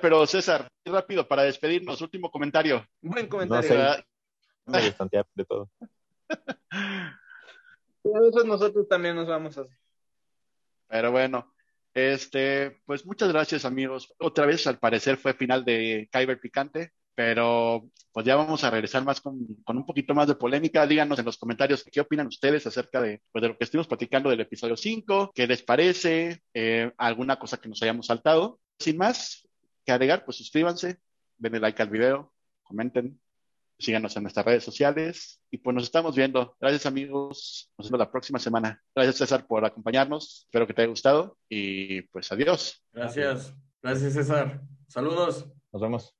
pero César, rápido, para despedirnos, último comentario. Buen comentario. No sé, de todo. A veces nosotros también nos vamos a pero bueno, este, pues muchas gracias amigos. Otra vez al parecer fue final de Kyber Picante, pero pues ya vamos a regresar más con, un poquito más de polémica. Díganos en los comentarios qué opinan ustedes acerca de, pues, de lo que estuvimos platicando del episodio 5, qué les parece, eh, alguna cosa que nos hayamos saltado. Sin más que agregar, pues suscríbanse, denle like al video, comenten, síganos en nuestras redes sociales y pues nos estamos viendo. Gracias amigos, nos vemos la próxima semana. Gracias César por acompañarnos, espero que te haya gustado y pues adiós. Gracias, gracias César. Saludos. Nos vemos.